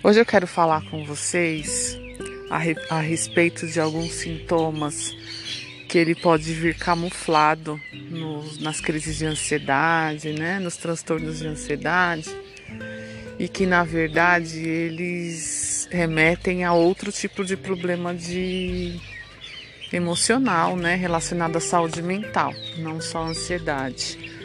Hoje eu quero falar com vocês a, re, a, respeito de alguns sintomas que ele pode vir camuflado no, nas crises de ansiedade, né, nos transtornos de ansiedade, e que na verdade eles remetem a outro tipo de problema de emocional, né, relacionado à saúde mental, não só a ansiedade.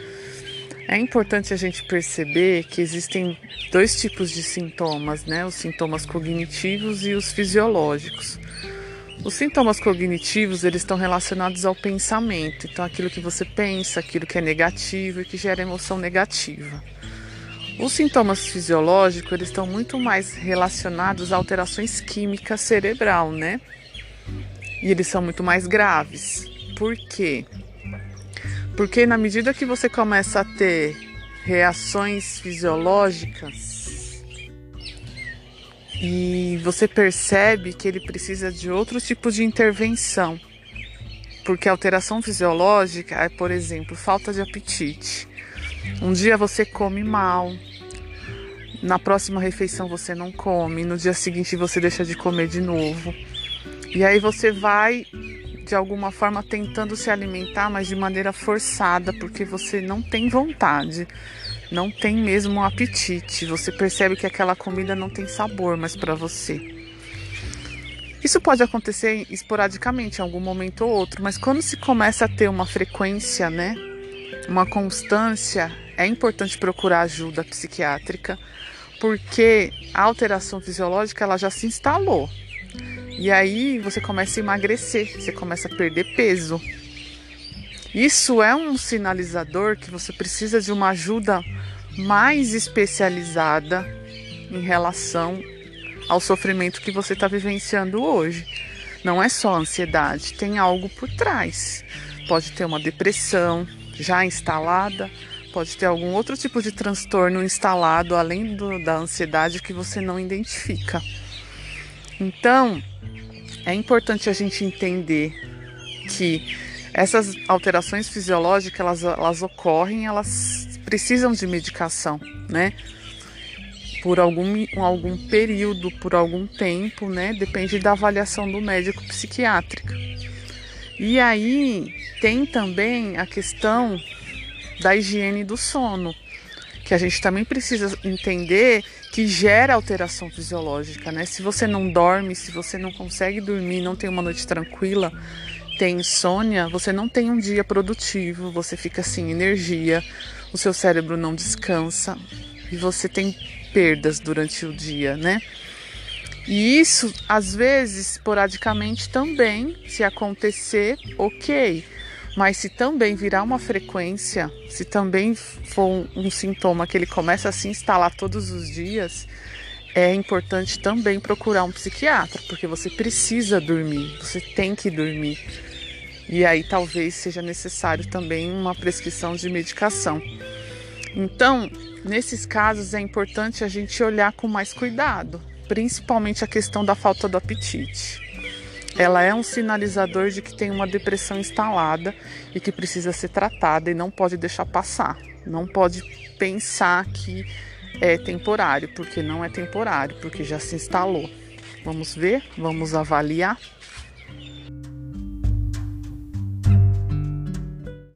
É importante a gente perceber que existem dois tipos de sintomas, né? Os sintomas cognitivos e os fisiológicos. Os sintomas cognitivos, eles estão relacionados ao pensamento, então aquilo que você pensa, aquilo que é negativo e que gera emoção negativa. Os sintomas fisiológicos, eles estão muito mais relacionados a alterações químicas cerebral, né? E eles são muito mais graves. Por quê? Porque na medida que você começa a ter reações fisiológicas e você percebe que ele precisa de outro tipo de intervenção. Porque alteração fisiológica é, por exemplo, falta de apetite. Um dia você come mal, na próxima refeição você não come, no dia seguinte você deixa de comer de novo. E aí você vai de alguma forma tentando se alimentar, mas de maneira forçada, porque você não tem vontade, não tem mesmo um apetite. Você percebe que aquela comida não tem sabor mais para você. Isso pode acontecer esporadicamente, em algum momento ou outro, mas quando se começa a ter uma frequência, né, uma constância, é importante procurar ajuda psiquiátrica, porque a alteração fisiológica ela já se instalou. E aí você começa a emagrecer, você começa a perder peso. Isso é um sinalizador que você precisa de uma ajuda mais especializada em relação ao sofrimento que você está vivenciando hoje. Não é só ansiedade, tem algo por trás. Pode ter uma depressão já instalada, pode ter algum outro tipo de transtorno instalado além do, da ansiedade que você não identifica. Então, é importante a gente entender que essas alterações fisiológicas elas, elas ocorrem, elas precisam de medicação, né? Por algum, algum período, por algum tempo, né? Depende da avaliação do médico psiquiátrico. E aí tem também a questão da higiene do sono, que a gente também precisa entender que gera alteração fisiológica, né? Se você não dorme, se você não consegue dormir, não tem uma noite tranquila, tem insônia, você não tem um dia produtivo, você fica sem energia, o seu cérebro não descansa e você tem perdas durante o dia, né? E isso, às vezes, esporadicamente também, se acontecer, ok. Mas se também virar uma frequência, se também for um, um sintoma que ele começa a se instalar todos os dias, é importante também procurar um psiquiatra, porque você precisa dormir, você tem que dormir. E aí talvez seja necessário também uma prescrição de medicação. Então, nesses casos é importante a gente olhar com mais cuidado, principalmente a questão da falta do apetite ela é um sinalizador de que tem uma depressão instalada e que precisa ser tratada e não pode deixar passar. Não pode pensar que é temporário, porque não é temporário, porque já se instalou. Vamos ver, vamos avaliar.